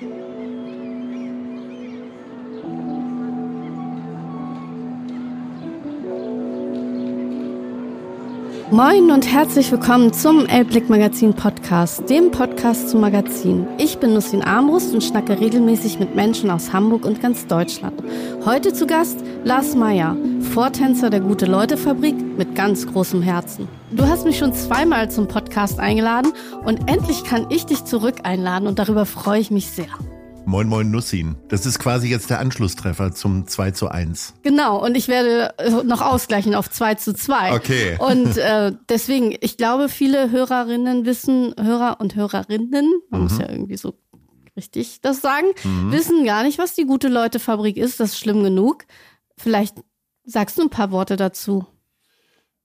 Moin und herzlich willkommen zum Elbblick Magazin Podcast, dem Podcast zum Magazin. Ich bin Nussin Armbrust und schnacke regelmäßig mit Menschen aus Hamburg und ganz Deutschland. Heute zu Gast Lars Meyer, Vortänzer der Gute-Leute-Fabrik mit ganz großem Herzen. Du hast mich schon zweimal zum Podcast eingeladen und endlich kann ich dich zurück einladen und darüber freue ich mich sehr. Moin Moin Nussin. Das ist quasi jetzt der Anschlusstreffer zum 2 zu 1. Genau, und ich werde äh, noch ausgleichen auf 2 zu 2. Okay. Und äh, deswegen, ich glaube, viele Hörerinnen wissen, Hörer und Hörerinnen, man mhm. muss ja irgendwie so richtig das sagen, mhm. wissen gar nicht, was die gute Leute Fabrik ist. Das ist schlimm genug. Vielleicht sagst du ein paar Worte dazu.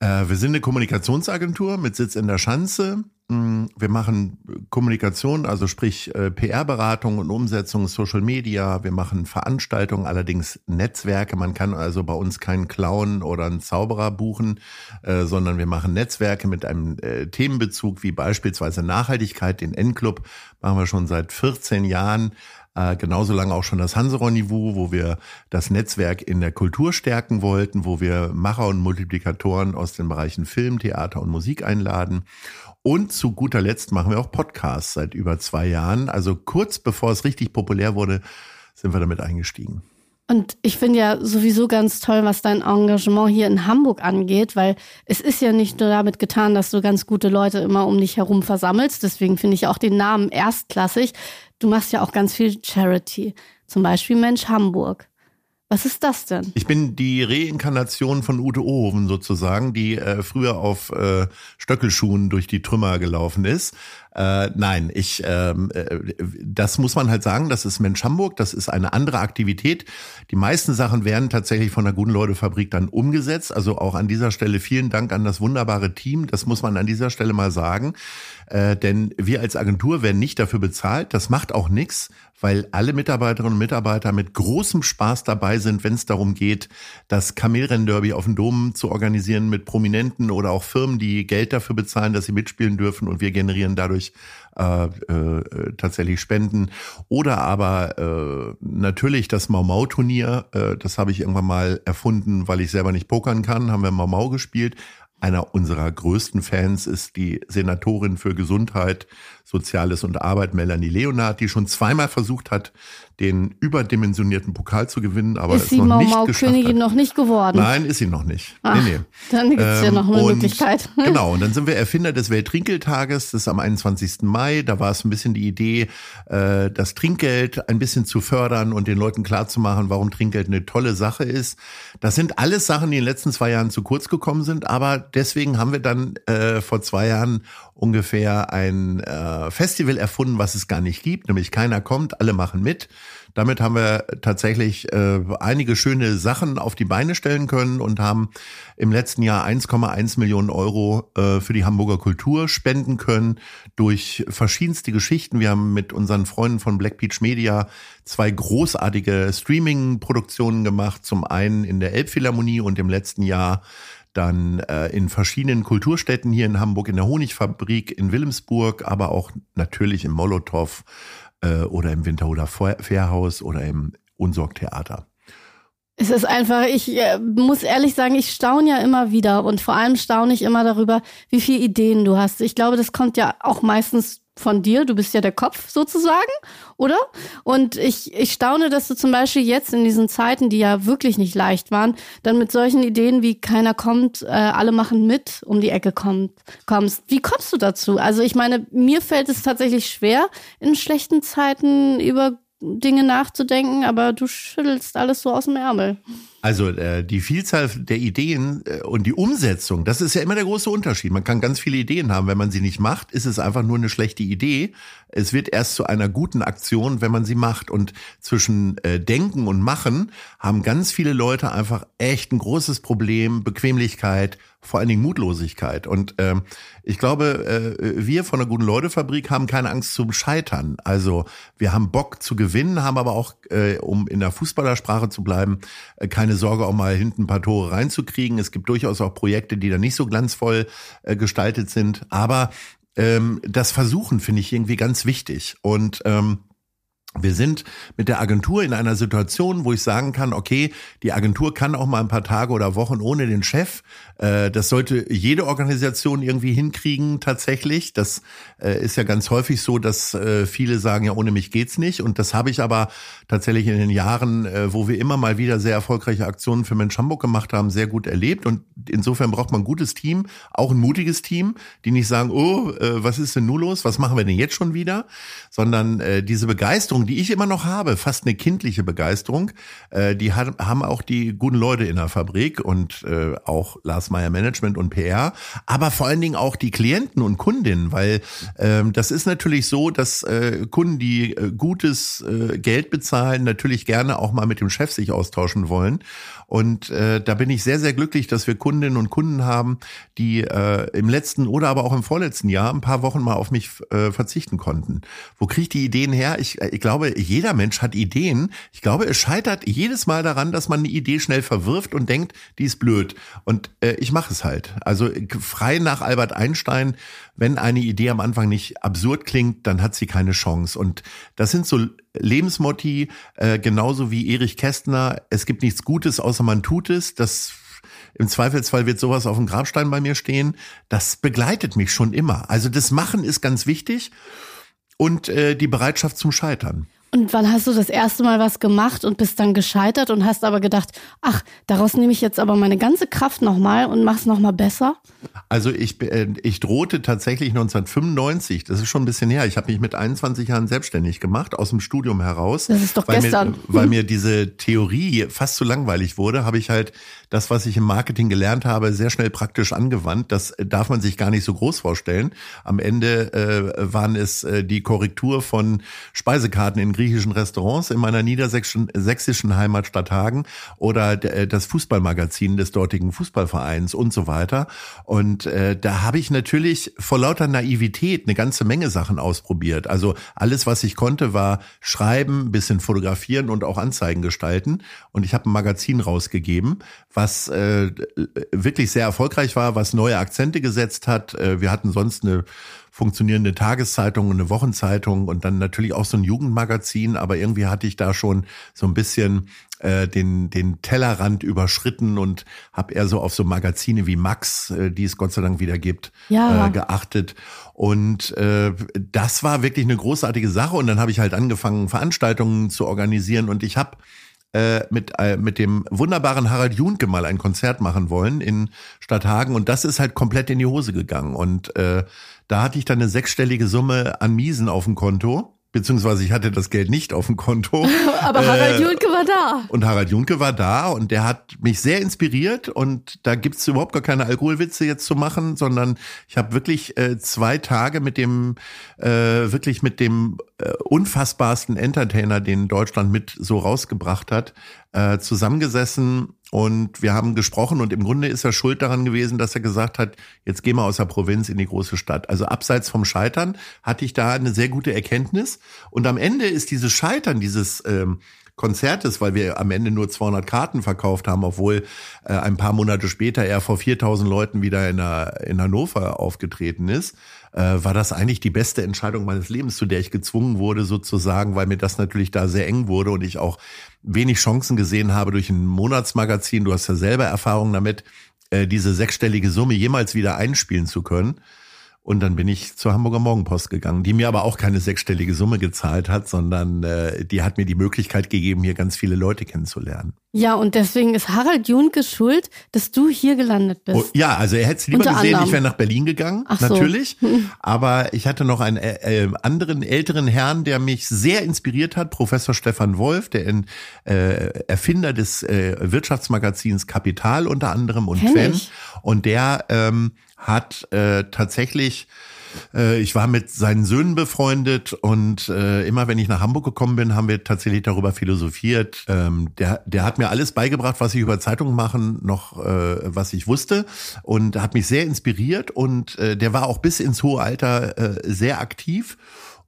Äh, wir sind eine Kommunikationsagentur mit Sitz in der Schanze. Mm, wir machen Kommunikation, also sprich äh, PR-Beratung und Umsetzung, Social Media. Wir machen Veranstaltungen, allerdings Netzwerke. Man kann also bei uns keinen Clown oder einen Zauberer buchen, äh, sondern wir machen Netzwerke mit einem Themenbezug wie beispielsweise Nachhaltigkeit. Den N-Club machen wir schon seit 14 Jahren. Äh, genauso lange auch schon das Hanseron-Niveau, wo wir das Netzwerk in der Kultur stärken wollten, wo wir Macher und Multiplikatoren aus den Bereichen Film, Theater und Musik einladen. Und zu guter Letzt machen wir auch Podcasts seit über zwei Jahren. Also kurz bevor es richtig populär wurde, sind wir damit eingestiegen. Und ich finde ja sowieso ganz toll, was dein Engagement hier in Hamburg angeht, weil es ist ja nicht nur damit getan, dass du ganz gute Leute immer um dich herum versammelst. Deswegen finde ich auch den Namen erstklassig. Du machst ja auch ganz viel Charity. Zum Beispiel Mensch Hamburg. Was ist das denn? Ich bin die Reinkarnation von Ute Ohoven sozusagen, die äh, früher auf äh, Stöckelschuhen durch die Trümmer gelaufen ist. Äh, nein, ich, ähm, äh, das muss man halt sagen, das ist Mensch Hamburg, das ist eine andere Aktivität. Die meisten Sachen werden tatsächlich von der Guten Leute Fabrik dann umgesetzt. Also auch an dieser Stelle vielen Dank an das wunderbare Team. Das muss man an dieser Stelle mal sagen. Äh, denn wir als Agentur werden nicht dafür bezahlt. Das macht auch nichts, weil alle Mitarbeiterinnen und Mitarbeiter mit großem Spaß dabei sind, wenn es darum geht, das Kamelrennderby auf dem Dom zu organisieren mit Prominenten oder auch Firmen, die Geld dafür bezahlen, dass sie mitspielen dürfen und wir generieren dadurch äh, äh, tatsächlich Spenden. Oder aber äh, natürlich das Mau Mau Turnier, äh, das habe ich irgendwann mal erfunden, weil ich selber nicht pokern kann, haben wir Mau Mau gespielt. Einer unserer größten Fans ist die Senatorin für Gesundheit, Soziales und Arbeit, Melanie Leonard, die schon zweimal versucht hat, den überdimensionierten Pokal zu gewinnen, aber ist sie noch Mau nicht Mau Königin noch nicht geworden? Nein, ist sie noch nicht. Ach, nee, nee. Dann gibt es ähm, ja noch eine und, Möglichkeit. Genau, und dann sind wir Erfinder des Welttrinkeltages, das ist am 21. Mai. Da war es ein bisschen die Idee, äh, das Trinkgeld ein bisschen zu fördern und den Leuten klarzumachen, warum Trinkgeld eine tolle Sache ist. Das sind alles Sachen, die in den letzten zwei Jahren zu kurz gekommen sind, aber deswegen haben wir dann äh, vor zwei Jahren ungefähr ein äh, Festival erfunden, was es gar nicht gibt, nämlich keiner kommt, alle machen mit. Damit haben wir tatsächlich äh, einige schöne Sachen auf die Beine stellen können und haben im letzten Jahr 1,1 Millionen Euro äh, für die Hamburger Kultur spenden können durch verschiedenste Geschichten. Wir haben mit unseren Freunden von Black Beach Media zwei großartige Streaming-Produktionen gemacht. Zum einen in der Elbphilharmonie und im letzten Jahr dann äh, in verschiedenen Kulturstädten hier in Hamburg, in der Honigfabrik in Wilhelmsburg, aber auch natürlich im Molotow äh, oder im Winterhuder Fährhaus oder im Unsorgtheater. Es ist einfach, ich äh, muss ehrlich sagen, ich staune ja immer wieder und vor allem staune ich immer darüber, wie viele Ideen du hast. Ich glaube, das kommt ja auch meistens von dir. Du bist ja der Kopf sozusagen, oder? Und ich, ich staune, dass du zum Beispiel jetzt in diesen Zeiten, die ja wirklich nicht leicht waren, dann mit solchen Ideen wie keiner kommt, äh, alle machen mit, um die Ecke kommt, kommst. Wie kommst du dazu? Also ich meine, mir fällt es tatsächlich schwer, in schlechten Zeiten über Dinge nachzudenken, aber du schüttelst alles so aus dem Ärmel. Also äh, die Vielzahl der Ideen äh, und die Umsetzung, das ist ja immer der große Unterschied. Man kann ganz viele Ideen haben, wenn man sie nicht macht, ist es einfach nur eine schlechte Idee. Es wird erst zu einer guten Aktion, wenn man sie macht. Und zwischen äh, Denken und Machen haben ganz viele Leute einfach echt ein großes Problem, Bequemlichkeit, vor allen Dingen Mutlosigkeit. Und ähm, ich glaube, äh, wir von der Guten Leute Fabrik haben keine Angst zum Scheitern. Also wir haben Bock zu gewinnen, haben aber auch, äh, um in der Fußballersprache zu bleiben, äh, keine Sorge, auch mal hinten ein paar Tore reinzukriegen. Es gibt durchaus auch Projekte, die da nicht so glanzvoll äh, gestaltet sind. Aber ähm, das Versuchen finde ich irgendwie ganz wichtig. Und ähm, wir sind mit der Agentur in einer Situation, wo ich sagen kann, okay, die Agentur kann auch mal ein paar Tage oder Wochen ohne den Chef. Äh, das sollte jede Organisation irgendwie hinkriegen tatsächlich. Das äh, ist ja ganz häufig so, dass äh, viele sagen, ja, ohne mich geht's nicht. Und das habe ich aber tatsächlich in den Jahren, wo wir immer mal wieder sehr erfolgreiche Aktionen für Mensch Hamburg gemacht haben, sehr gut erlebt. Und insofern braucht man ein gutes Team, auch ein mutiges Team, die nicht sagen, oh, was ist denn nun los? Was machen wir denn jetzt schon wieder? Sondern diese Begeisterung, die ich immer noch habe, fast eine kindliche Begeisterung, äh, die hat, haben auch die guten Leute in der Fabrik und äh, auch Lars Meyer Management und PR, aber vor allen Dingen auch die Klienten und Kundinnen, weil ähm, das ist natürlich so, dass äh, Kunden, die äh, gutes äh, Geld bezahlen, natürlich gerne auch mal mit dem Chef sich austauschen wollen. Und äh, da bin ich sehr, sehr glücklich, dass wir Kundinnen und Kunden haben, die äh, im letzten oder aber auch im vorletzten Jahr ein paar Wochen mal auf mich äh, verzichten konnten. Wo kriege ich die Ideen her? Ich, äh, ich glaube, jeder Mensch hat Ideen. Ich glaube, es scheitert jedes Mal daran, dass man eine Idee schnell verwirft und denkt, die ist blöd. Und äh, ich mache es halt. Also frei nach Albert Einstein, wenn eine Idee am Anfang nicht absurd klingt, dann hat sie keine Chance. Und das sind so Lebensmotti, äh, genauso wie Erich Kästner, es gibt nichts Gutes, außer man tut es. Das im Zweifelsfall wird sowas auf dem Grabstein bei mir stehen. Das begleitet mich schon immer. Also das Machen ist ganz wichtig und äh, die Bereitschaft zum Scheitern. Und wann hast du das erste Mal was gemacht und bist dann gescheitert und hast aber gedacht, ach, daraus nehme ich jetzt aber meine ganze Kraft nochmal und mach's nochmal besser? Also ich, äh, ich drohte tatsächlich 1995, das ist schon ein bisschen her, ich habe mich mit 21 Jahren selbstständig gemacht, aus dem Studium heraus. Das ist doch weil gestern. Mir, weil mir diese Theorie fast zu langweilig wurde, habe ich halt das, was ich im Marketing gelernt habe, sehr schnell praktisch angewandt. Das darf man sich gar nicht so groß vorstellen. Am Ende äh, waren es äh, die Korrektur von Speisekarten in griechischen Restaurants in meiner niedersächsischen sächsischen Heimatstadt Hagen oder äh, das Fußballmagazin des dortigen Fußballvereins und so weiter. Und äh, da habe ich natürlich vor lauter Naivität eine ganze Menge Sachen ausprobiert. Also alles, was ich konnte, war schreiben, bisschen fotografieren und auch Anzeigen gestalten. Und ich habe ein Magazin rausgegeben, was äh, wirklich sehr erfolgreich war, was neue Akzente gesetzt hat. Äh, wir hatten sonst eine funktionierende Tageszeitung und eine Wochenzeitung und dann natürlich auch so ein Jugendmagazin, aber irgendwie hatte ich da schon so ein bisschen äh, den den Tellerrand überschritten und habe eher so auf so Magazine wie Max, äh, die es Gott sei Dank wieder gibt, ja. äh, geachtet. Und äh, das war wirklich eine großartige Sache. Und dann habe ich halt angefangen, Veranstaltungen zu organisieren und ich habe äh, mit, äh, mit dem wunderbaren Harald Junke mal ein Konzert machen wollen in Stadthagen und das ist halt komplett in die Hose gegangen. Und äh, da hatte ich dann eine sechsstellige Summe an Miesen auf dem Konto beziehungsweise ich hatte das Geld nicht auf dem Konto. Aber Harald äh, Junke war da. Und Harald Junke war da und der hat mich sehr inspiriert und da gibt's überhaupt gar keine Alkoholwitze jetzt zu machen, sondern ich habe wirklich äh, zwei Tage mit dem, äh, wirklich mit dem äh, unfassbarsten Entertainer, den Deutschland mit so rausgebracht hat, äh, zusammengesessen und wir haben gesprochen und im Grunde ist er schuld daran gewesen, dass er gesagt hat, jetzt gehen wir aus der Provinz in die große Stadt. Also abseits vom Scheitern hatte ich da eine sehr gute Erkenntnis. Und am Ende ist dieses Scheitern, dieses ähm, Konzertes, weil wir am Ende nur 200 Karten verkauft haben, obwohl äh, ein paar Monate später er vor 4000 Leuten wieder in, der, in Hannover aufgetreten ist, äh, war das eigentlich die beste Entscheidung meines Lebens, zu der ich gezwungen wurde sozusagen, weil mir das natürlich da sehr eng wurde und ich auch wenig Chancen gesehen habe durch ein Monatsmagazin. Du hast ja selber Erfahrung damit, äh, diese sechsstellige Summe jemals wieder einspielen zu können. Und dann bin ich zur Hamburger Morgenpost gegangen, die mir aber auch keine sechsstellige Summe gezahlt hat, sondern äh, die hat mir die Möglichkeit gegeben, hier ganz viele Leute kennenzulernen. Ja, und deswegen ist Harald Junke schuld, dass du hier gelandet bist. Oh, ja, also er hätte es lieber Unter gesehen, anderem. ich wäre nach Berlin gegangen, Ach natürlich. So. Aber ich hatte noch einen äh, äh, anderen älteren Herrn, der mich sehr inspiriert hat, Professor Stefan Wolf, der in, äh, Erfinder des äh, Wirtschaftsmagazins Kapital unter anderem und Fan. Und der ähm, hat äh, tatsächlich äh, ich war mit seinen Söhnen befreundet und äh, immer wenn ich nach Hamburg gekommen bin, haben wir tatsächlich darüber philosophiert. Ähm, der, der hat mir alles beigebracht, was ich über Zeitungen machen, noch äh, was ich wusste und hat mich sehr inspiriert und äh, der war auch bis ins hohe Alter äh, sehr aktiv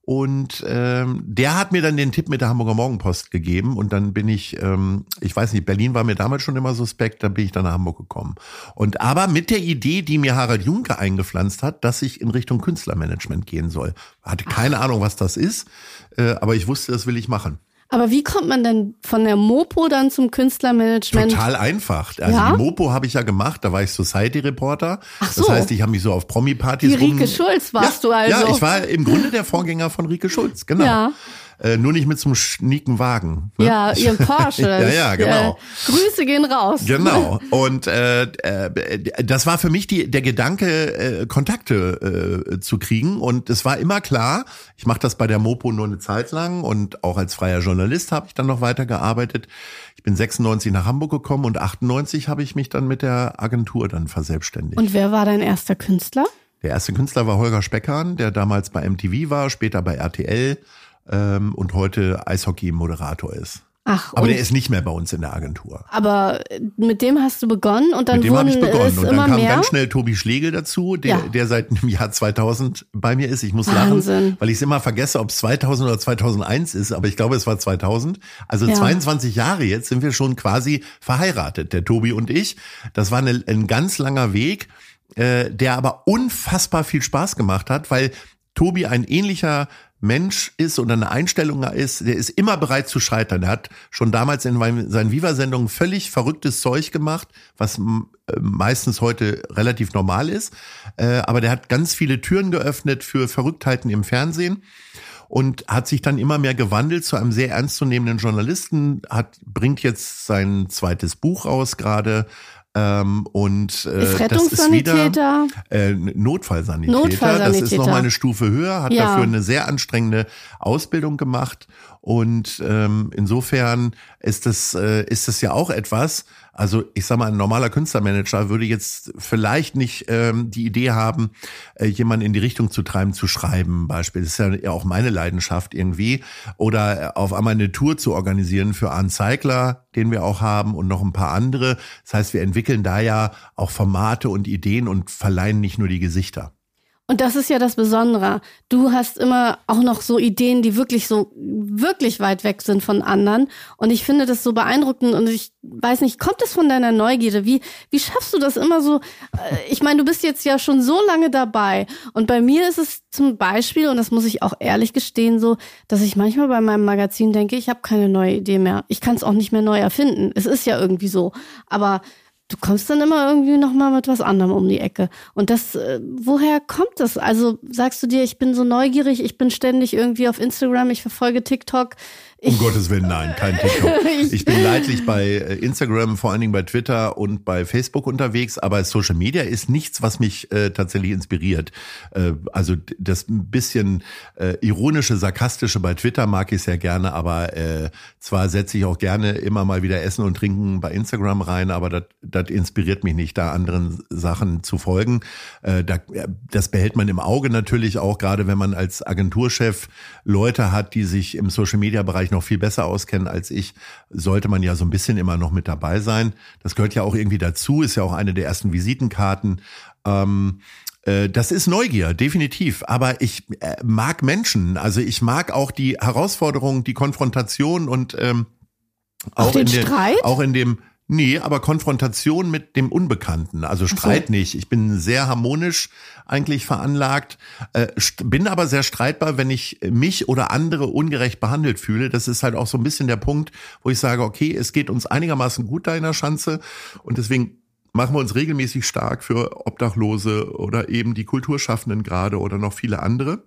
Und ähm, der hat mir dann den Tipp mit der Hamburger Morgenpost gegeben und dann bin ich, ähm, ich weiß nicht, Berlin war mir damals schon immer suspekt, da bin ich dann nach Hamburg gekommen. Und aber mit der Idee, die mir Harald Junke eingepflanzt hat, dass ich in Richtung Künstlermanagement gehen soll. Hatte keine Ahnung, was das ist, äh, aber ich wusste, das will ich machen. Aber wie kommt man denn von der Mopo dann zum Künstlermanagement? Total einfach. Also Ja? die Mopo habe ich ja gemacht, da war ich Society Reporter. Ach Das so. heißt, ich habe mich so auf Promi-Partys Wie rum... Rike Schulz warst ja, du also. Ja, ich war im Grunde der Vorgänger von Rike Schulz, genau. Ja. Äh, nur nicht mit so einem schnieken Wagen. ne? Ja, ihren Porsche. Ja, ja, genau. Äh, Grüße gehen raus. Genau. Und äh, äh, das war für mich die, der Gedanke, äh, Kontakte äh, zu kriegen. Und es war immer klar, ich mache das bei der Mopo nur eine Zeit lang und auch als freier Journalist habe ich dann noch weitergearbeitet. Ich bin 96 nach Hamburg gekommen und 98 habe ich mich dann mit der Agentur dann verselbstständigt. Und wer war dein erster Künstler? der erste Künstler war Holger Speckern, der damals bei MTV war, später bei RTL ähm, und heute Eishockey-Moderator ist. Ach, Aber der ist nicht mehr bei uns in der Agentur. aber mit dem hast du begonnen und dann Mit dem habe ich begonnen. Und dann kam mehr. ganz schnell Tobi Schlegel dazu, der, Ja. der seit dem Jahr 2000 bei mir ist. Ich muss Wahnsinn. lachen, weil ich es immer vergesse, ob es 2000 oder 2001 ist, aber ich glaube, es war 2000. Also Ja. 22 Jahre jetzt sind wir schon quasi verheiratet, der Tobi und ich. Das war eine, ein ganz langer Weg, äh, der aber unfassbar viel Spaß gemacht hat, weil Tobi ein ähnlicher Mensch ist und eine Einstellung ist, der ist immer bereit zu scheitern. Er hat schon damals in seinen Viva-Sendungen völlig verrücktes Zeug gemacht, was äh, meistens heute relativ normal ist. Äh, aber der hat ganz viele Türen geöffnet für Verrücktheiten im Fernsehen und hat sich dann immer mehr gewandelt zu einem sehr ernstzunehmenden Journalisten, hat, bringt jetzt sein zweites Buch raus gerade. Ähm, und äh, Ist das ist wieder Rettungssanitäter. äh, Notfallsanitäter. Notfallsanitäter. Das ist nochmal eine Stufe höher, hat Ja. dafür eine sehr anstrengende Ausbildung gemacht. Und ähm, insofern ist das, äh, ist das ja auch etwas, also ich sag mal, ein normaler Künstlermanager würde jetzt vielleicht nicht ähm, die Idee haben, äh, jemanden in die Richtung zu treiben, zu schreiben, Beispiel. Das ist ja ja auch meine Leidenschaft irgendwie. Oder äh, auf einmal eine Tour zu organisieren für Arne Zeigler, den wir auch haben und noch ein paar andere. Das heißt, wir entwickeln da ja auch Formate und Ideen und verleihen nicht nur die Gesichter. Und das ist ja das Besondere. Du hast immer auch noch so Ideen, die wirklich so, wirklich weit weg sind von anderen. Und ich finde das so beeindruckend und ich weiß nicht, kommt es von deiner Neugierde? Wie, wie schaffst du das immer so? Äh, Ich meine, du bist jetzt ja schon so lange dabei. Und bei mir ist es zum Beispiel, und das muss ich auch ehrlich gestehen, so, dass ich manchmal bei meinem Magazin denke, ich habe keine neue Idee mehr. Ich kann es auch nicht mehr neu erfinden. Es ist ja irgendwie so. Aber du kommst dann immer irgendwie noch mal mit was anderem um die Ecke. Und das, äh, woher kommt das? Also sagst du dir, ich bin so neugierig, ich bin ständig irgendwie auf Instagram, ich verfolge TikTok. Um Ich, Gottes Willen, nein, kein TikTok. Ich- bin leidlich bei äh, Instagram, vor allen Dingen bei Twitter und bei Facebook unterwegs, aber Social Media ist nichts, was mich äh, tatsächlich inspiriert. Äh, also das ein bisschen äh, ironische, sarkastische bei Twitter mag ich sehr gerne, aber äh, zwar setze ich auch gerne immer mal wieder Essen und Trinken bei Instagram rein, aber das inspiriert mich nicht, da anderen Sachen zu folgen. Äh, da, das behält man im Auge natürlich auch, gerade wenn man als Agenturchef Leute hat, die sich im Social-Media-Bereich noch viel besser auskennen als ich, sollte man ja so ein bisschen immer noch mit dabei sein. Das gehört ja auch irgendwie dazu, ist ja auch eine der ersten Visitenkarten. Ähm, äh, das ist Neugier, definitiv. Aber ich äh, mag Menschen. Also ich mag auch die Herausforderung, die Konfrontation und ähm, Auch den in der- Streit? Auch in dem, nee, aber Konfrontation mit dem Unbekannten. Also Streit nicht. Ich bin sehr harmonisch eigentlich veranlagt, äh, bin aber sehr streitbar, wenn ich mich oder andere ungerecht behandelt fühle. Das ist halt auch so ein bisschen der Punkt, wo ich sage, okay, es geht uns einigermaßen gut da in der Schanze und deswegen machen wir uns regelmäßig stark für Obdachlose oder eben die Kulturschaffenden gerade oder noch viele andere.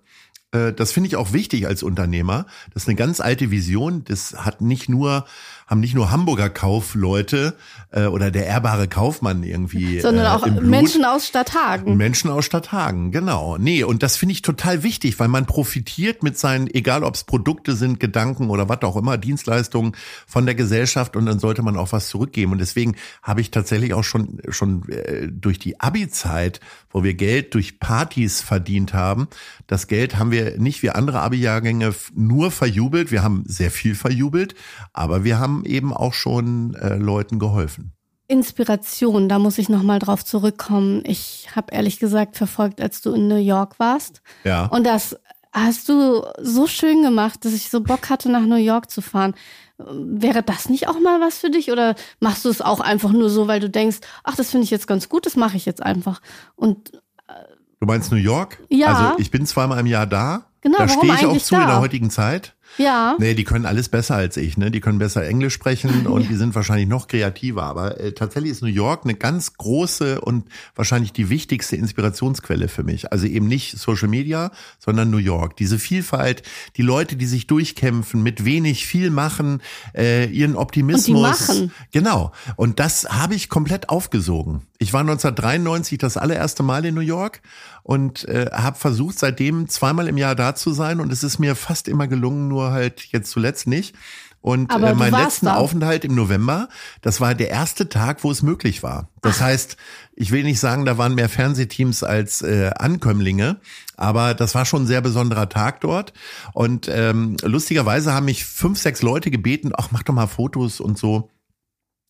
Äh, Das finde ich auch wichtig als Unternehmer. Das ist eine ganz alte Vision. Das hat nicht nur, haben nicht nur Hamburger Kaufleute äh, oder der ehrbare Kaufmann irgendwie. sondern äh, auch Blut. Menschen aus Stadthagen. Menschen aus Stadthagen, genau. Nee, und das finde ich total wichtig, weil man profitiert mit seinen, egal ob es Produkte sind, Gedanken oder was auch immer, Dienstleistungen von der Gesellschaft und dann sollte man auch was zurückgeben. Und deswegen habe ich tatsächlich auch schon, schon äh, durch die Abi-Zeit, wo wir Geld durch Partys verdient haben, das Geld haben wir nicht wie andere Abi-Jahrgänge nur verjubelt. Wir haben sehr viel verjubelt, aber wir haben eben auch schon äh, Leuten geholfen. Inspiration, da muss ich noch mal drauf zurückkommen. Ich habe ehrlich gesagt verfolgt, als du in New York warst. Ja. Und das hast du so schön gemacht, dass ich so Bock hatte, nach New York zu fahren. Wäre das nicht auch mal was für dich oder machst du es auch einfach nur so, weil du denkst, ach, das finde ich jetzt ganz gut, das mache ich jetzt einfach. Und äh, Du meinst New York? Ja. Also ich bin zweimal im Jahr da. Genau, da stehe ich auch zu da? in der heutigen Zeit. Ja. Nee, die können alles besser als ich, ne? Die können besser Englisch sprechen und die sind wahrscheinlich noch kreativer. Aber äh, tatsächlich ist New York eine ganz große und wahrscheinlich die wichtigste Inspirationsquelle für mich. Also eben nicht Social Media, sondern New York. Diese Vielfalt, die Leute, die sich durchkämpfen, mit wenig viel machen, äh, ihren Optimismus. machen. Genau. Und das habe ich komplett aufgesogen. Ich war 1993 das allererste Mal in New York und äh, habe versucht, seitdem zweimal im Jahr da zu sein und es ist mir fast immer gelungen, nur halt jetzt zuletzt nicht. Und äh, mein letzten da. Aufenthalt im November, das war der erste Tag, wo es möglich war. Das heißt, ich will nicht sagen, da waren mehr Fernsehteams als äh, Ankömmlinge, aber das war schon ein sehr besonderer Tag dort. Und ähm, lustigerweise haben mich fünf, sechs Leute gebeten, ach, mach doch mal Fotos und so.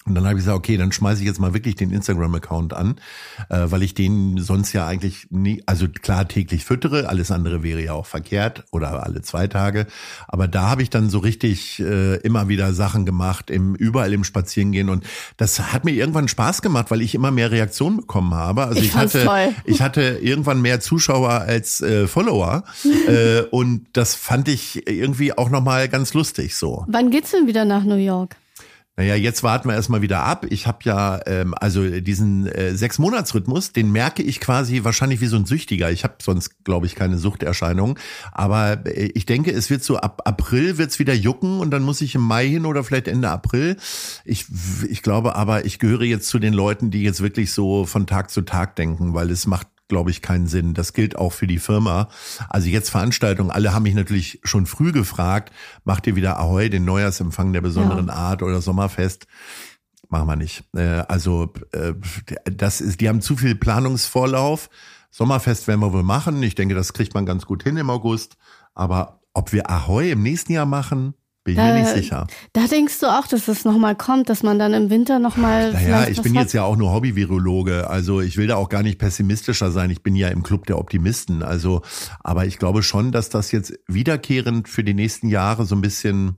Und dann habe ich gesagt, okay, dann schmeiße ich jetzt mal wirklich den Instagram-Account an, äh, weil ich den sonst ja eigentlich nie, also klar täglich füttere, alles andere wäre ja auch verkehrt oder alle zwei Tage. Aber da habe ich dann so richtig äh, immer wieder Sachen gemacht, im, überall im Spazierengehen. Und das hat mir irgendwann Spaß gemacht, weil ich immer mehr Reaktionen bekommen habe. Also Ich ich, hatte, toll. ich hatte irgendwann mehr Zuschauer als äh, Follower. äh, und das fand ich irgendwie auch nochmal ganz lustig so. Wann geht's denn wieder nach New York? Naja, jetzt warten wir erstmal wieder ab. Ich habe ja, ähm, also diesen äh, Sechs-Monats-Rhythmus, den merke ich quasi wahrscheinlich wie so ein Süchtiger. Ich habe sonst, glaube ich, keine Suchterscheinung. Aber äh, ich denke, es wird so ab April wird's wieder jucken und dann muss ich im Mai hin oder vielleicht Ende April. Ich, ich glaube aber, ich gehöre jetzt zu den Leuten, die jetzt wirklich so von Tag zu Tag denken, weil es macht glaube ich, keinen Sinn. Das gilt auch für die Firma. Also jetzt Veranstaltungen, alle haben mich natürlich schon früh gefragt, macht ihr wieder Ahoi, den Neujahrsempfang der besonderen Art oder Sommerfest? Machen wir nicht. Äh, Also äh, das ist, die haben zu viel Planungsvorlauf. Sommerfest werden wir wohl machen. Ich denke, das kriegt man ganz gut hin im August. Aber ob wir Ahoi im nächsten Jahr machen, bin ich mir nicht sicher. Da denkst du auch, dass das nochmal kommt, dass man dann im Winter nochmal. Naja, ich bin jetzt ja auch nur Hobby-Virologe, also ich will da auch gar nicht pessimistischer sein. Ich bin ja im Club der Optimisten. Also, aber ich glaube schon, dass das jetzt wiederkehrend für die nächsten Jahre so ein bisschen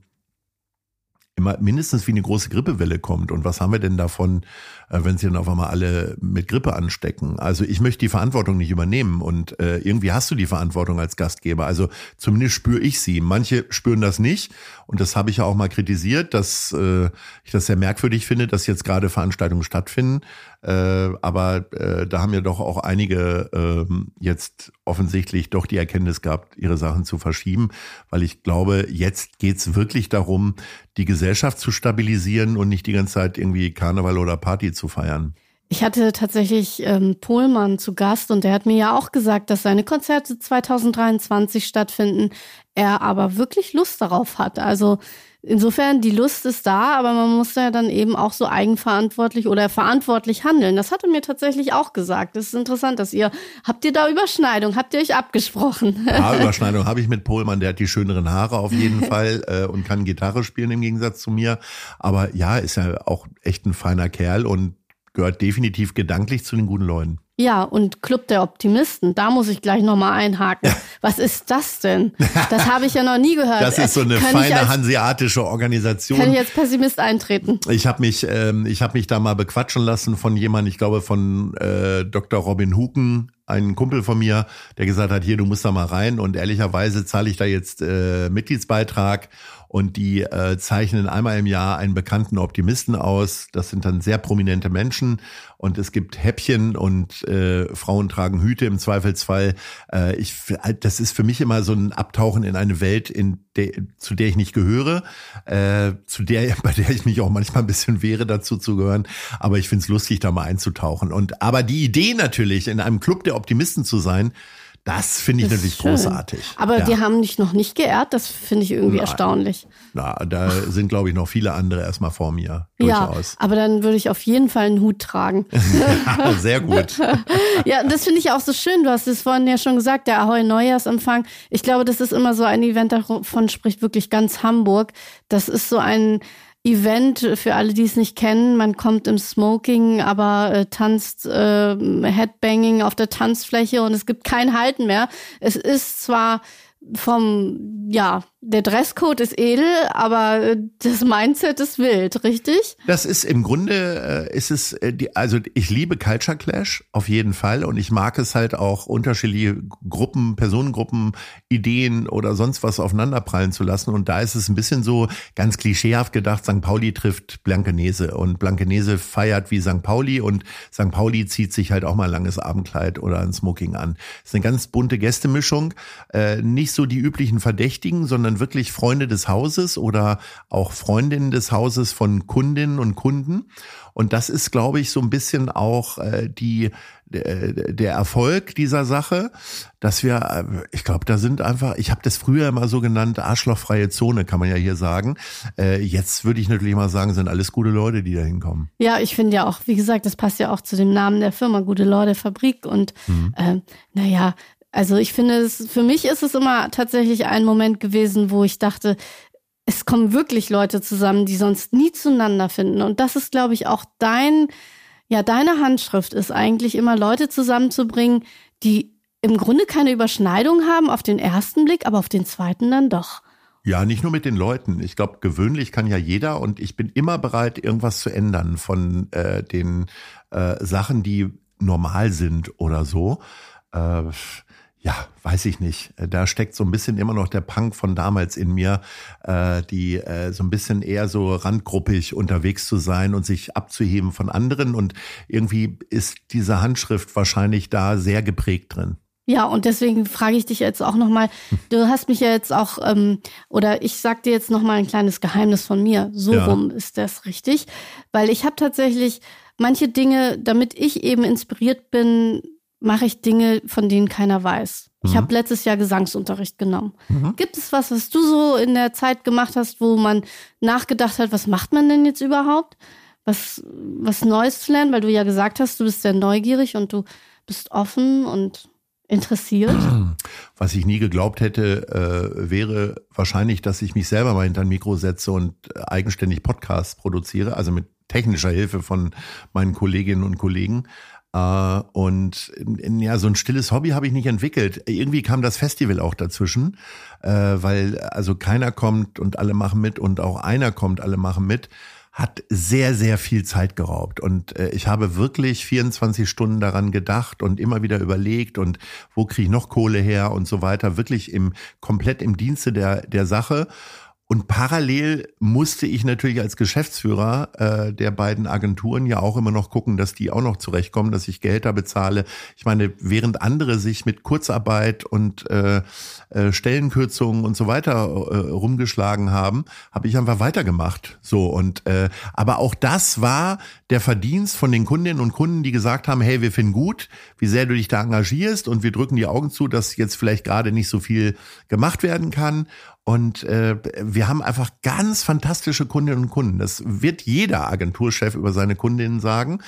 immer mindestens wie eine große Grippewelle kommt. Und was haben wir denn davon, äh, wenn sie dann auf einmal alle mit Grippe anstecken? Also ich möchte die Verantwortung nicht übernehmen und äh, irgendwie hast du die Verantwortung als Gastgeber. Also zumindest spüre ich sie. Manche spüren das nicht und das habe ich ja auch mal kritisiert, dass äh, ich das sehr merkwürdig finde, dass jetzt gerade Veranstaltungen stattfinden. Äh, aber äh, da haben ja doch auch einige ähm, jetzt offensichtlich doch die Erkenntnis gehabt, ihre Sachen zu verschieben, weil ich glaube, jetzt geht's wirklich darum, die Gesellschaft zu stabilisieren und nicht die ganze Zeit irgendwie Karneval oder Party zu feiern. Ich hatte tatsächlich ähm, Pohlmann zu Gast und der hat mir ja auch gesagt, dass seine Konzerte 2023 stattfinden, er aber wirklich Lust darauf hat. Also insofern, die Lust ist da, aber man muss ja dann eben auch so eigenverantwortlich oder verantwortlich handeln. Das hat er mir tatsächlich auch gesagt. Das ist interessant, dass ihr, habt ihr da Überschneidung? Habt ihr euch abgesprochen? Ja, Überschneidung habe ich mit Pohlmann, der hat die schöneren Haare auf jeden Fall äh, und kann Gitarre spielen im Gegensatz zu mir. Aber ja, ist ja auch echt ein feiner Kerl und gehört definitiv gedanklich zu den guten Leuten. Ja, und Club der Optimisten, da muss ich gleich nochmal einhaken. Was ist das denn? Das habe ich ja noch nie gehört. Das ist so eine Kann feine als, hanseatische Organisation. Kann ich als Pessimist eintreten? Ich habe mich, ähm, ich habe mich da mal bequatschen lassen von jemand, ich glaube von äh, Dr. Robin Huken, ein Kumpel von mir, der gesagt hat, hier, du musst da mal rein. Und ehrlicherweise zahle ich da jetzt äh, Mitgliedsbeitrag und die äh, zeichnen einmal im Jahr einen bekannten Optimisten aus. Das sind dann sehr prominente Menschen und es gibt Häppchen und äh, Frauen tragen Hüte im Zweifelsfall. Äh, ich, das ist für mich immer so ein Abtauchen in eine Welt, in der, zu der ich nicht gehöre, äh, zu der, bei der ich mich auch manchmal ein bisschen wehre, dazu zu gehören. Aber ich find's lustig, da mal einzutauchen. Und aber die Idee natürlich, in einem Club der Optimisten zu sein, das finde ich Das natürlich schön. großartig. Aber ja. die haben dich noch nicht geehrt, das finde ich irgendwie Nein. erstaunlich. Na, da sind, glaube ich, noch viele andere erstmal vor mir. Ja, Durchaus. aber dann würde ich auf jeden Fall einen Hut tragen. Ja. Sehr gut. ja, das finde ich auch so schön. Du hast es vorhin ja schon gesagt, der Ahoi Neujahrsempfang. Ich glaube, das ist immer so ein Event, davon spricht wirklich ganz Hamburg. Das ist so ein Event für alle, die es nicht kennen. Man kommt im Smoking, aber äh, tanzt äh, Headbanging auf der Tanzfläche und es gibt kein Halten mehr. Es ist zwar vom, ja, der Dresscode ist edel, aber das Mindset ist wild, richtig? Das ist im Grunde, äh, ist es, äh, die, also ich liebe Culture Clash auf jeden Fall und ich mag es halt auch unterschiedliche Gruppen, Personengruppen, Ideen oder sonst was aufeinanderprallen zu lassen und da ist es ein bisschen so ganz klischeehaft gedacht, St. Pauli trifft Blankenese und Blankenese feiert wie St. Pauli und St. Pauli zieht sich halt auch mal ein langes Abendkleid oder ein Smoking an. Das ist eine ganz bunte Gästemischung, äh, nicht so die üblichen Verdächtigen, sondern wirklich Freunde des Hauses oder auch Freundinnen des Hauses von Kundinnen und Kunden. Und das ist, glaube ich, so ein bisschen auch äh, die der Erfolg dieser Sache, dass wir, äh, ich glaube, da sind einfach, ich habe das früher immer so genannt, arschlochfreie Zone, kann man ja hier sagen. Äh, jetzt würde ich natürlich mal sagen, sind alles gute Leute, die da hinkommen. Ja, ich finde ja auch, wie gesagt, das passt ja auch zu dem Namen der Firma, Gute Leute Fabrik. Und mhm. äh, naja, also ich finde es, für mich ist es immer tatsächlich ein Moment gewesen, wo ich dachte, es kommen wirklich Leute zusammen, die sonst nie zueinander finden. Und das ist, glaube ich, auch dein, ja, deine Handschrift ist eigentlich immer Leute zusammenzubringen, die im Grunde keine Überschneidung haben auf den ersten Blick, aber auf den zweiten dann doch. Ja, nicht nur mit den Leuten. Ich glaube, gewöhnlich kann ja jeder und ich bin immer bereit, irgendwas zu ändern von äh, den äh, Sachen, die normal sind oder so. Äh, ja, weiß ich nicht. Äh, da steckt so ein bisschen immer noch der Punk von damals in mir, äh, die äh, so ein bisschen eher so randgruppig unterwegs zu sein und sich abzuheben von anderen. Und irgendwie ist diese Handschrift wahrscheinlich da sehr geprägt drin. Ja, und deswegen frage ich dich jetzt auch nochmal, du hast mich ja jetzt auch, ähm, oder ich sag dir jetzt nochmal ein kleines Geheimnis von mir. So ja. rum ist das richtig. Weil ich habe tatsächlich manche Dinge, damit ich eben inspiriert bin, mache ich Dinge, von denen keiner weiß. Mhm. Ich habe letztes Jahr Gesangsunterricht genommen. Mhm. Gibt es was, was du so in der Zeit gemacht hast, wo man nachgedacht hat, was macht man denn jetzt überhaupt? Was, was Neues zu lernen, weil du ja gesagt hast, du bist sehr neugierig und du bist offen und interessiert? Was ich nie geglaubt hätte, äh, wäre wahrscheinlich, dass ich mich selber mal hinter ein Mikro setze und eigenständig Podcasts produziere, also mit technischer Hilfe von meinen Kolleginnen und Kollegen. Uh, und ja, so ein stilles Hobby habe ich nicht entwickelt. Irgendwie kam das Festival auch dazwischen, äh, weil also keiner kommt und alle machen mit und auch einer kommt, alle machen mit, hat sehr, sehr viel Zeit geraubt. Und äh, ich habe wirklich 24 Stunden daran gedacht und immer wieder überlegt und wo kriege ich noch Kohle her und so weiter. Wirklich im komplett im Dienste der, der Sache. Und parallel musste ich natürlich als Geschäftsführer äh, der beiden Agenturen ja auch immer noch gucken, dass die auch noch zurechtkommen, dass ich Gehälter bezahle. Ich meine, während andere sich mit Kurzarbeit und äh, äh, Stellenkürzungen und so weiter äh, rumgeschlagen haben, habe ich einfach weitergemacht. So und äh, aber auch das war der Verdienst von den Kundinnen und Kunden, die gesagt haben, hey, wir finden gut, wie sehr du dich da engagierst und wir drücken die Augen zu, dass jetzt vielleicht gerade nicht so viel gemacht werden kann. Und äh, wir haben einfach ganz fantastische Kundinnen und Kunden. Das wird jeder Agenturchef über seine Kundinnen sagen.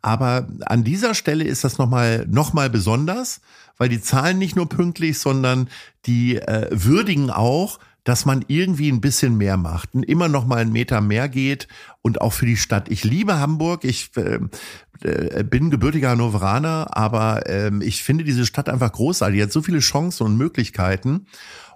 Aber an dieser Stelle ist das nochmal noch mal besonders, weil die zahlen nicht nur pünktlich, sondern die äh, würdigen auch, dass man irgendwie ein bisschen mehr macht und immer noch mal einen Meter mehr geht und auch für die Stadt. Ich liebe Hamburg. Ich äh, äh bin gebürtiger Hannoveraner, aber äh, ich finde diese Stadt einfach großartig. Die hat so viele Chancen und Möglichkeiten.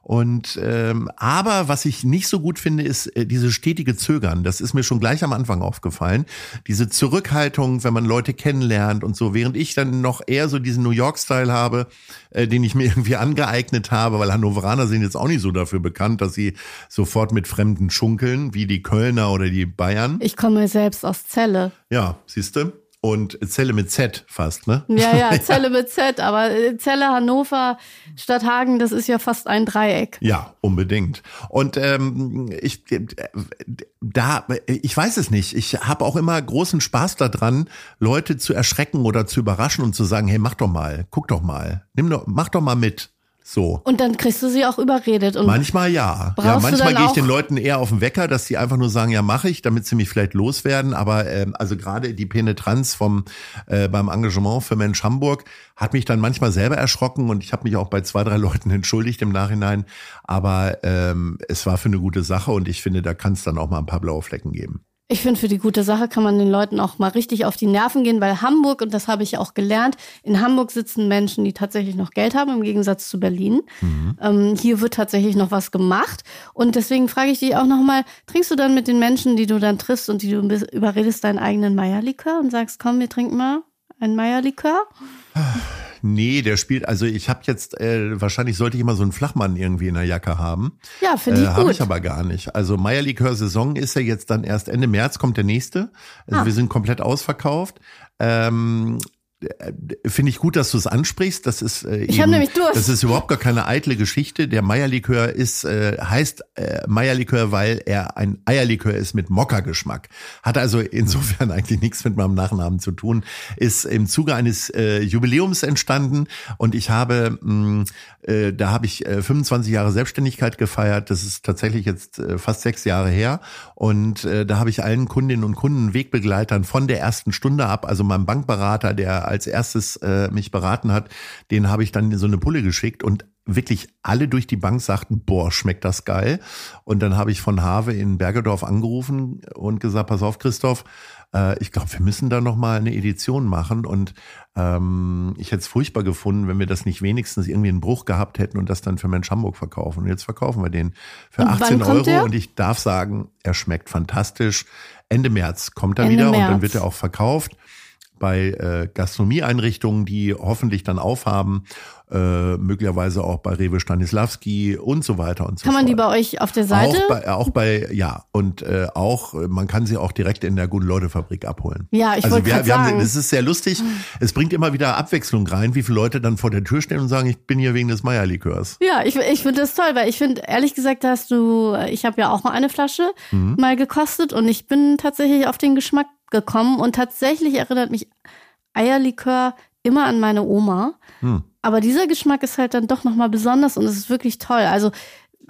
Und ähm, aber was ich nicht so gut finde, ist äh, diese stetige Zögern. Das ist mir schon gleich am Anfang aufgefallen. Diese Zurückhaltung, wenn man Leute kennenlernt und so, während ich dann noch eher so diesen New York-Style habe, äh, den ich mir irgendwie angeeignet habe, weil Hannoveraner sind jetzt auch nicht so dafür bekannt, dass sie sofort mit Fremden schunkeln, wie die Kölner oder die Bayern. Ich komme selbst aus Celle. Ja, siehst du? Und Zelle mit Z fast, ne? Ja, ja, Zelle mit Z, aber äh, Zelle, Hannover, Stadthagen, das ist ja fast ein Dreieck. Ja, unbedingt. Und ähm, ich da, ich weiß es nicht. Ich habe auch immer großen Spaß daran, Leute zu erschrecken oder zu überraschen und zu sagen, hey, mach doch mal, guck doch mal, nimm doch, mach doch mal mit. So. Und dann kriegst du sie auch überredet. Und manchmal ja. Ja, manchmal gehe ich den Leuten eher auf den Wecker, dass sie einfach nur sagen, ja, mache ich, damit sie mich vielleicht loswerden. Aber ähm, also gerade die Penetranz vom äh, beim Engagement für Mensch Hamburg hat mich dann manchmal selber erschrocken und ich habe mich auch bei zwei, drei Leuten entschuldigt im Nachhinein. Aber ähm, es war für eine gute Sache und ich finde, da kann es dann auch mal ein paar blaue Flecken geben. Ich finde, für die gute Sache kann man den Leuten auch mal richtig auf die Nerven gehen, weil Hamburg, und das habe ich auch gelernt, in Hamburg sitzen Menschen, die tatsächlich noch Geld haben, im Gegensatz zu Berlin. Mhm. Ähm, hier wird tatsächlich noch was gemacht. Und deswegen frage ich dich auch nochmal, trinkst du dann mit den Menschen, die du dann triffst und die du überredest, deinen eigenen Meierlikör und sagst, komm, wir trinken mal ein Meierlikör? Nee, der spielt, also ich habe jetzt, äh, wahrscheinlich sollte ich immer so einen Flachmann irgendwie in der Jacke haben. Ja, finde ich äh, gut. Habe ich aber gar nicht. Also Meierlikör-Saison ist ja jetzt dann erst Ende März kommt der nächste. Also ah. wir sind komplett ausverkauft. Ähm, äh, finde ich gut, dass du es ansprichst. Das ist äh, ich eben, nämlich Durst. das ist überhaupt gar keine eitle Geschichte. Der Meierlikör ist äh, heißt äh, Meierlikör, weil er ein Eierlikör ist mit Mokka-Geschmack. Hat also insofern eigentlich nichts mit meinem Nachnamen zu tun. Ist im Zuge eines äh, Jubiläums entstanden und ich habe mh, äh, da habe ich äh, 25 Jahre Selbstständigkeit gefeiert. Das ist tatsächlich jetzt äh, fast sechs Jahre her und äh, da habe ich allen Kundinnen und Kunden Wegbegleitern von der ersten Stunde ab, also meinem Bankberater, der als erstes äh, mich beraten hat, den habe ich dann in so eine Pulle geschickt und wirklich alle durch die Bank sagten, boah, schmeckt das geil. Und dann habe ich von Have in Bergedorf angerufen und gesagt, pass auf, Christoph, äh, ich glaube, wir müssen da nochmal eine Edition machen. Und ähm, ich hätte es furchtbar gefunden, wenn wir das nicht wenigstens irgendwie einen Bruch gehabt hätten und das dann für Mensch Hamburg verkaufen. Und jetzt verkaufen wir den für und 18 Euro. Und ich darf sagen, er schmeckt fantastisch. Ende März kommt er Ende wieder März. und dann wird er auch verkauft bei äh, Gastronomieeinrichtungen, die hoffentlich dann aufhaben, äh, möglicherweise auch bei Rewe Stanislavski und so weiter und so Kann man die bei euch auf der Seite? Auch bei, auch bei ja und äh, auch man kann sie auch direkt in der guten Leute Fabrik abholen. Ja, ich also wollte wir, wir sagen. Haben, es ist sehr lustig. Es bringt immer wieder Abwechslung rein, wie viele Leute dann vor der Tür stehen und sagen, ich bin hier wegen des Meierlikörs. Ja, ich, ich finde das toll, weil ich finde ehrlich gesagt, hast du, ich habe ja auch mal eine Flasche mhm. mal gekostet und ich bin tatsächlich auf den Geschmack gekommen und tatsächlich erinnert mich Eierlikör immer an meine Oma. Hm. Aber dieser Geschmack ist halt dann doch nochmal besonders und es ist wirklich toll. Also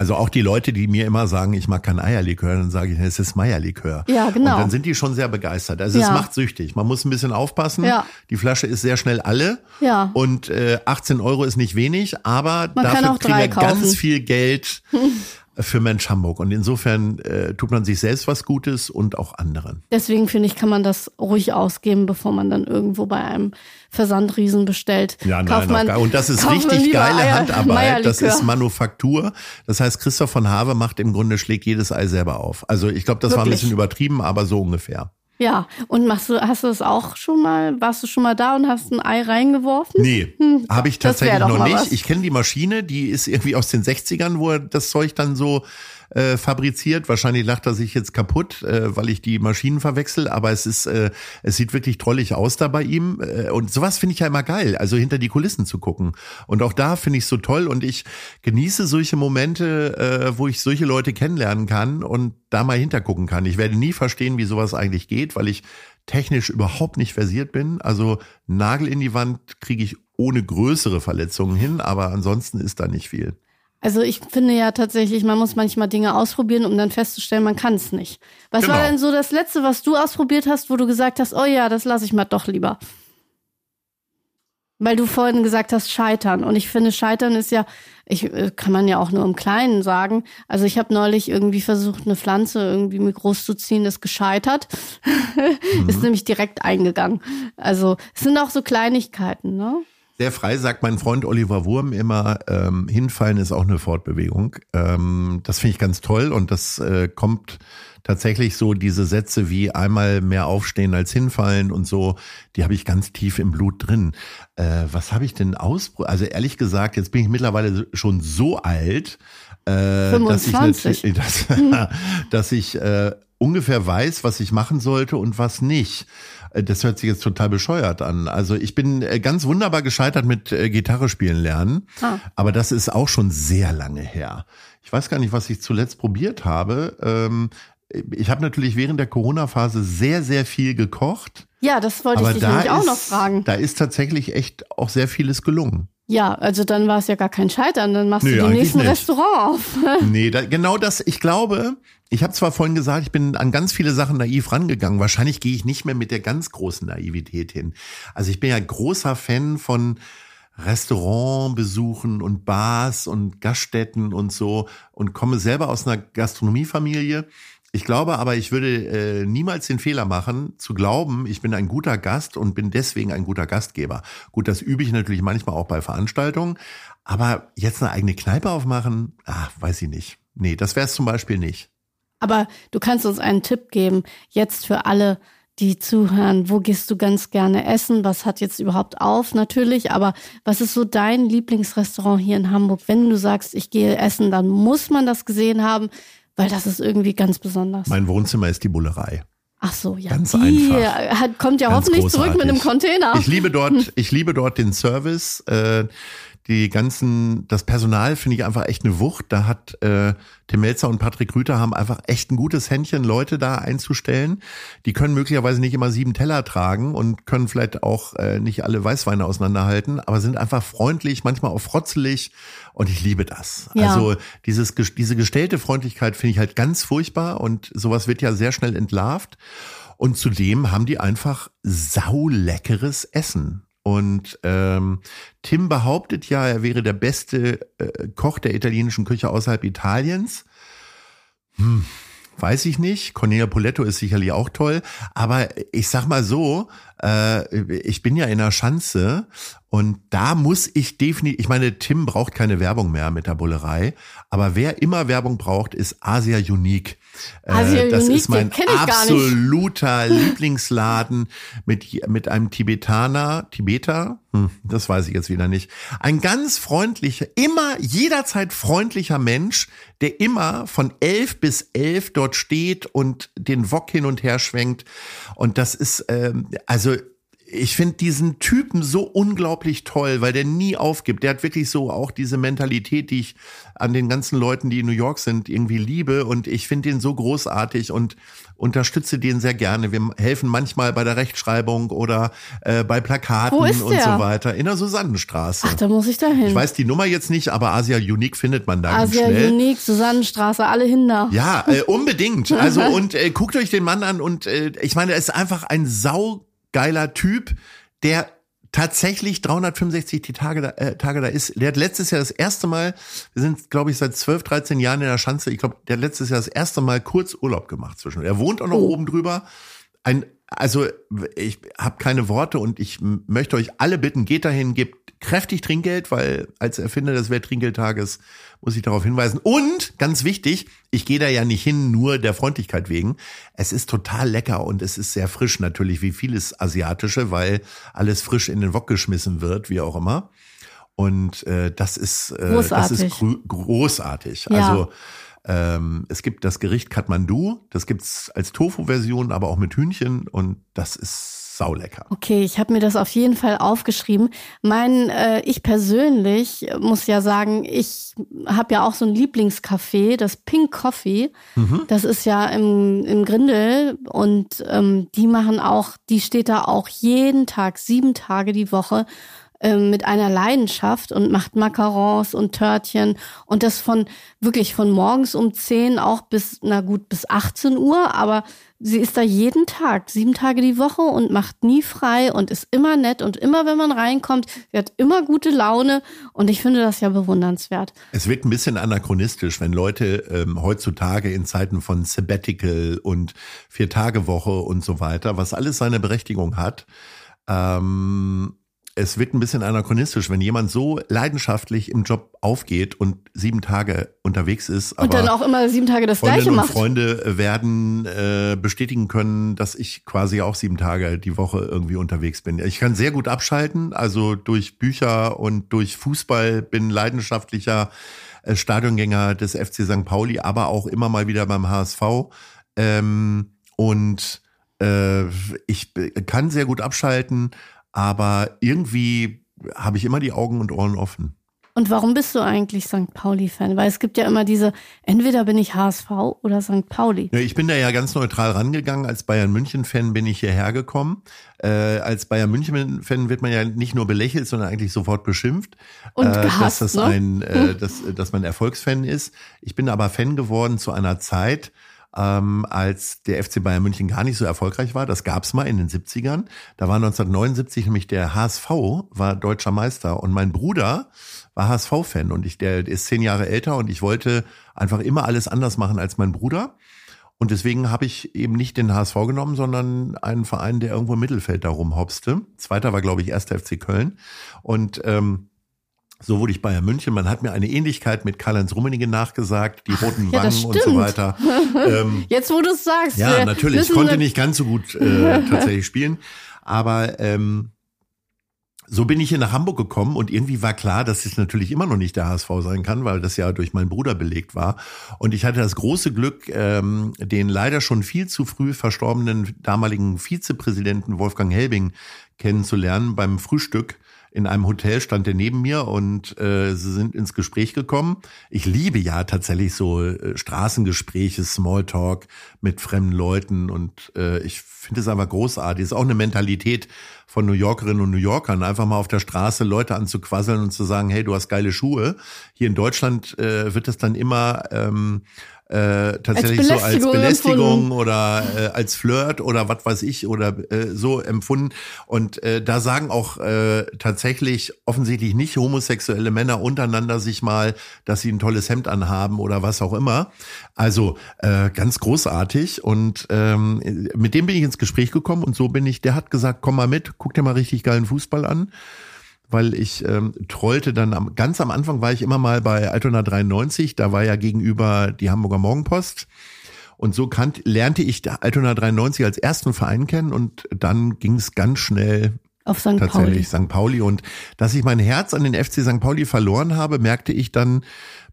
also auch die Leute, die mir immer sagen, ich mag kein Eierlikör, dann sage ich, es ist Meierlikör. Ja, genau. Und dann sind die schon sehr begeistert. Also ja. es macht süchtig. Man muss ein bisschen aufpassen. Ja. Die Flasche ist sehr schnell alle. Ja. Und äh, 18 Euro ist nicht wenig, aber Man dafür kriegen wir ganz viel Geld für Mensch Hamburg. Und insofern äh, tut man sich selbst was Gutes und auch anderen. Deswegen finde ich, kann man das ruhig ausgeben, bevor man dann irgendwo bei einem Versandriesen bestellt. Ja, nein, man, und das ist richtig geile Eier, Handarbeit. Das ist Manufaktur. Das heißt, Christoph von Have macht im Grunde schlägt jedes Ei selber auf. Also ich glaube, das Wirklich? war ein bisschen übertrieben, aber so ungefähr. Ja, und machst du, hast du es auch schon mal, warst du schon mal da und hast ein Ei reingeworfen? Nee, hm, habe ich tatsächlich noch nicht. Was. Ich kenne die Maschine, die ist irgendwie aus den 60ern, wo er das Zeug dann so äh, fabriziert. Wahrscheinlich lacht er sich jetzt kaputt, äh, weil ich die Maschinen verwechsel, aber es ist, äh, es sieht wirklich trollig aus da bei ihm. Äh, und sowas finde ich ja immer geil, also hinter die Kulissen zu gucken. Und auch da finde ich es so toll und ich genieße solche Momente, äh, wo ich solche Leute kennenlernen kann und da mal hintergucken kann. Ich werde nie verstehen, wie sowas eigentlich geht, weil ich technisch überhaupt nicht versiert bin. Also Nagel in die Wand kriege ich ohne größere Verletzungen hin, aber ansonsten ist da nicht viel. Also ich finde ja tatsächlich, man muss manchmal Dinge ausprobieren, um dann festzustellen, man kann es nicht. Was genau. war denn so das Letzte, was du ausprobiert hast, wo du gesagt hast, oh ja, das lasse ich mal doch lieber? Weil du vorhin gesagt hast, scheitern. Und ich finde, scheitern ist ja, ich äh, kann man ja auch nur im Kleinen sagen. Also ich habe neulich irgendwie versucht, eine Pflanze irgendwie mit groß zu ziehen, ist gescheitert. Mhm. ist nämlich direkt eingegangen. Also es sind auch so Kleinigkeiten, ne? Sehr frei sagt mein Freund Oliver Wurm immer, ähm, hinfallen ist auch eine Fortbewegung. Ähm, das finde ich ganz toll und das äh, kommt tatsächlich so diese Sätze wie einmal mehr aufstehen als hinfallen und so, die habe ich ganz tief im Blut drin. Äh, was habe ich denn aus? Also ehrlich gesagt, jetzt bin ich mittlerweile schon so alt, äh, 25. dass ich, dass, dass ich äh, ungefähr weiß, was ich machen sollte und was nicht. Äh, das hört sich jetzt total bescheuert an. Also ich bin äh, ganz wunderbar gescheitert mit äh, Gitarre spielen lernen, ah. aber das ist auch schon sehr lange her. Ich weiß gar nicht, was ich zuletzt probiert habe. Ähm, ich habe natürlich während der Corona-Phase sehr, sehr viel gekocht. Ja, das wollte ich dich nämlich auch noch fragen. Da ist tatsächlich echt auch sehr vieles gelungen. Ja, also dann war es ja gar kein Scheitern, dann machst nee, du den nächsten nicht. Restaurant auf. nee, da, genau das, ich glaube, ich habe zwar vorhin gesagt, ich bin an ganz viele Sachen naiv rangegangen. Wahrscheinlich gehe ich nicht mehr mit der ganz großen Naivität hin. Also ich bin ja großer Fan von Restaurantbesuchen und Bars und Gaststätten und so und komme selber aus einer Gastronomiefamilie Ich glaube aber, ich würde äh, niemals den Fehler machen, zu glauben, ich bin ein guter Gast und bin deswegen ein guter Gastgeber. Gut, das übe ich natürlich manchmal auch bei Veranstaltungen, aber jetzt eine eigene Kneipe aufmachen, ach, weiß ich nicht. Nee, das wäre es zum Beispiel nicht. Aber du kannst uns einen Tipp geben, jetzt für alle, die zuhören. Wo gehst du ganz gerne essen? Was hat jetzt überhaupt auf? Natürlich, aber was ist so dein Lieblingsrestaurant hier in Hamburg? Wenn du sagst, ich gehe essen, dann muss man das gesehen haben, weil das ist irgendwie ganz besonders. Mein Wohnzimmer ist die Bullerei. Ach so, ja. Ganz die einfach. Hat, kommt ja Ganz hoffentlich großartig. zurück mit einem Container. Ich liebe dort, ich liebe dort den Service. Äh, die ganzen, das Personal finde ich einfach echt eine Wucht. Da hat äh, Tim Melzer und Patrick Rüther haben einfach echt ein gutes Händchen, Leute da einzustellen. Die können möglicherweise nicht immer sieben Teller tragen und können vielleicht auch äh, nicht alle Weißweine auseinanderhalten, aber sind einfach freundlich, manchmal auch frotzelig und ich liebe das. Ja. Also dieses, diese gestellte Freundlichkeit finde ich halt ganz furchtbar und sowas wird ja sehr schnell entlarvt. Und zudem haben die einfach sauleckeres Essen. Und ähm, Tim behauptet ja, er wäre der beste äh, Koch der italienischen Küche außerhalb Italiens. Hm, weiß ich nicht. Cornelia Poletto ist sicherlich auch toll. Aber ich sag mal so, äh, ich bin ja in der Schanze und da muss ich definitiv, ich meine, Tim braucht keine Werbung mehr mit der Bullerei, aber wer immer Werbung braucht, ist Asia Unique. Äh, Asia das Unique, ist mein absoluter Lieblingsladen mit, mit einem Tibetaner, Tibeter, hm, das weiß ich jetzt wieder nicht. Ein ganz freundlicher, immer jederzeit freundlicher Mensch, der immer von elf bis elf dort steht und den Wok hin und her schwenkt. Und das ist, ähm, also ich finde diesen Typen so unglaublich toll, weil der nie aufgibt. Der hat wirklich so auch diese Mentalität, die ich an den ganzen Leuten, die in New York sind, irgendwie liebe. Und ich finde den so großartig und unterstütze den sehr gerne. Wir helfen manchmal bei der Rechtschreibung oder äh, bei Plakaten und so weiter in der Susannenstraße. Ach, da muss ich da hin. ich weiß die Nummer jetzt nicht, aber Asia Unique findet man da Asia schnell. Unique, Susannenstraße, alle hin da. Ja, äh, unbedingt. Also und äh, guckt euch den Mann an und äh, ich meine, er ist einfach ein saugeiler Typ, der tatsächlich 365 die Tage da, äh, Tage da ist. Der hat letztes Jahr das erste Mal, wir sind glaube ich seit 12, 13 Jahren in der Schanze, ich glaube, der hat letztes Jahr das erste Mal kurz Urlaub gemacht zwischen. Er wohnt auch noch Oh. oben drüber. Ein also ich habe keine Worte und ich möchte euch alle bitten, geht dahin, gebt kräftig Trinkgeld, weil als Erfinder des Welttrinkgeldtages muss ich darauf hinweisen. Und ganz wichtig, ich gehe da ja nicht hin nur der Freundlichkeit wegen. Es ist total lecker und es ist sehr frisch natürlich, wie vieles Asiatische, weil alles frisch in den Wok geschmissen wird, wie auch immer. Und äh, das ist äh, das Großartig. ist grü- großartig. Ja. Also ähm, es gibt das Gericht Kathmandu, das gibt's als Tofu-Version, aber auch mit Hühnchen und das ist saulecker. Okay, ich habe mir das auf jeden Fall aufgeschrieben. Mein, äh, ich persönlich muss ja sagen, ich habe ja auch so ein Lieblingscafé, das Pink Coffee. Das ist ja im, im Grindel und ähm, die machen auch, die steht da auch jeden Tag, sieben Tage die Woche mit einer Leidenschaft und macht Macarons und Törtchen und das von wirklich von morgens um 10 auch bis, na gut, bis 18 Uhr, aber sie ist da jeden Tag, sieben Tage die Woche und macht nie frei und ist immer nett und immer, wenn man reinkommt, sie hat immer gute Laune und ich finde das ja bewundernswert. Es wirkt ein bisschen anachronistisch, wenn Leute ähm, heutzutage in Zeiten von Sabbatical und Vier-Tage-Woche und so weiter, was alles seine Berechtigung hat, ähm, es wird ein bisschen anachronistisch, wenn jemand so leidenschaftlich im Job aufgeht und sieben Tage unterwegs ist. Und dann auch immer sieben Tage das Gleiche Freundinnen und macht. Freunde werden äh, bestätigen können, dass ich quasi auch sieben Tage die Woche irgendwie unterwegs bin. Ich kann sehr gut abschalten, also durch Bücher und durch Fußball bin leidenschaftlicher äh, Stadiongänger des FC St. Pauli, aber auch immer mal wieder beim HSV. Ähm, und äh, ich b- kann sehr gut abschalten, aber irgendwie habe ich immer die Augen und Ohren offen. Und warum bist du eigentlich St. Pauli-Fan? Weil es gibt ja immer diese, entweder bin ich HSV oder St. Pauli. Ich bin da ja ganz neutral rangegangen. Als Bayern München-Fan bin ich hierher gekommen. Äh, als Bayern München-Fan wird man ja nicht nur belächelt, sondern eigentlich sofort beschimpft. Und äh, gehasst, dass das ne? ein, äh, dass, dass man Erfolgsfan ist. Ich bin aber Fan geworden zu einer Zeit, ähm, als der FC Bayern München gar nicht so erfolgreich war. Das gab's mal in den 70ern. Da war 1979 nämlich der HSV, war deutscher Meister und mein Bruder war HSV-Fan und ich, der ist zehn Jahre älter und ich wollte einfach immer alles anders machen als mein Bruder. Und deswegen habe ich eben nicht den HSV genommen, sondern einen Verein, der irgendwo im Mittelfeld darum hopste. Zweiter war, glaube ich, 1. FC Köln. Und ähm, so wurde ich Bayern München. Man hat mir eine Ähnlichkeit mit Karl-Heinz Rummenigge nachgesagt, die roten ja, Wangen und so weiter. Ähm, Jetzt, wo du es sagst. Ja, natürlich. Ich konnte nicht ganz so gut äh, tatsächlich spielen. Aber ähm, so bin ich hier nach Hamburg gekommen und irgendwie war klar, dass es natürlich immer noch nicht der HSV sein kann, weil das ja durch meinen Bruder belegt war. Und ich hatte das große Glück, ähm, den leider schon viel zu früh verstorbenen damaligen Vizepräsidenten Wolfgang Helbing kennenzulernen beim Frühstück in einem Hotel stand er neben mir und äh, sie sind ins Gespräch gekommen. Ich liebe ja tatsächlich so äh, Straßengespräche, Smalltalk mit fremden Leuten und äh, ich finde es einfach großartig. ist auch eine Mentalität von New Yorkerinnen und New Yorkern, einfach mal auf der Straße Leute anzuquasseln und zu sagen, hey, du hast geile Schuhe. Hier in Deutschland äh, wird das dann immer ähm, äh, tatsächlich als so als Belästigung empfunden. oder äh, als Flirt oder was weiß ich oder äh, so empfunden. Und äh, da sagen auch äh, tatsächlich offensichtlich nicht homosexuelle Männer untereinander sich mal, dass sie ein tolles Hemd anhaben oder was auch immer. Also äh, ganz großartig. Und ähm, mit dem bin ich ins Gespräch gekommen und so bin ich, der hat gesagt, komm mal mit, guck dir mal richtig geilen Fußball an weil ich ähm, trollte dann am, ganz am Anfang war ich immer mal bei Altona 93, da war ja gegenüber die Hamburger Morgenpost. Und so kannt, lernte ich Altona 93 als ersten Verein kennen und dann ging es ganz schnell auf St. Tatsächlich Pauli. St. Pauli. Und dass ich mein Herz an den FC St. Pauli verloren habe, merkte ich dann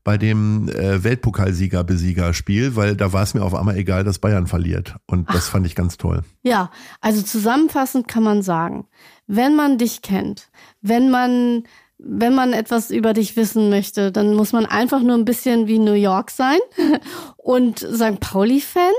bei dem äh, Weltpokalsieger-Besieger-Spiel, weil da war es mir auf einmal egal, dass Bayern verliert. Und das Ach. fand ich ganz toll. Ja, also zusammenfassend kann man sagen, wenn man dich kennt, wenn man wenn man etwas über dich wissen möchte, dann muss man einfach nur ein bisschen wie New York sein und St. Pauli-Fan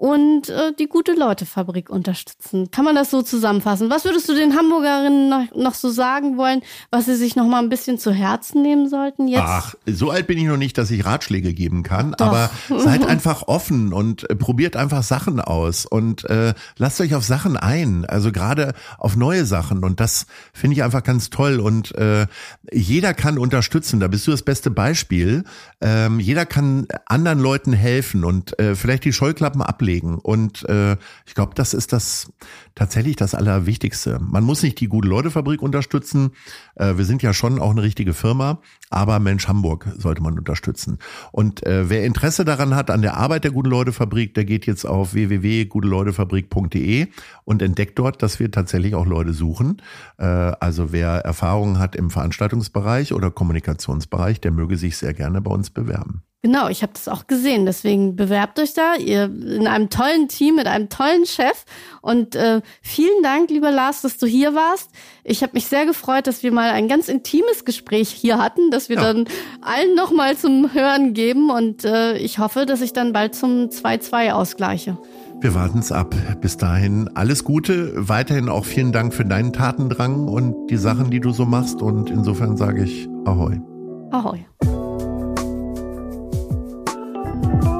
und äh, die gute Leute Fabrik unterstützen. Kann man das so zusammenfassen? Was würdest du den Hamburgerinnen noch, noch so sagen wollen, was sie sich noch mal ein bisschen zu Herzen nehmen sollten jetzt? Ach, so alt bin ich noch nicht, dass ich Ratschläge geben kann, Doch. aber seid einfach offen und äh, probiert einfach Sachen aus und äh, lasst euch auf Sachen ein, also gerade auf neue Sachen und das finde ich einfach ganz toll und äh, jeder kann unterstützen, da bist du das beste Beispiel. Ähm, jeder kann anderen Leuten helfen und äh, vielleicht die Scheuklappen ablegen ablegen. Und äh, ich glaube, das ist das tatsächlich das Allerwichtigste. Man muss nicht die Gute-Leute-Fabrik unterstützen. Äh, wir sind ja schon auch eine richtige Firma, aber Mensch Hamburg sollte man unterstützen. Und äh, wer Interesse daran hat an der Arbeit der Gute-Leute-Fabrik, der geht jetzt auf www.guteleutefabrik.de und entdeckt dort, dass wir tatsächlich auch Leute suchen. Äh, also wer Erfahrungen hat im Veranstaltungsbereich oder Kommunikationsbereich, der möge sich sehr gerne bei uns bewerben. Genau, ich habe das auch gesehen. Deswegen bewerbt euch da. Ihr in einem tollen Team mit einem tollen Chef. Und äh, vielen Dank, lieber Lars, dass du hier warst. Ich habe mich sehr gefreut, dass wir mal ein ganz intimes Gespräch hier hatten, dass wir ja. dann allen nochmal zum Hören geben. Und äh, ich hoffe, dass ich dann bald zum 2-2 ausgleiche. Wir warten es ab. Bis dahin alles Gute. Weiterhin auch vielen Dank für deinen Tatendrang und die Sachen, die du so machst. Und insofern sage ich Ahoi. Ahoi. Bye.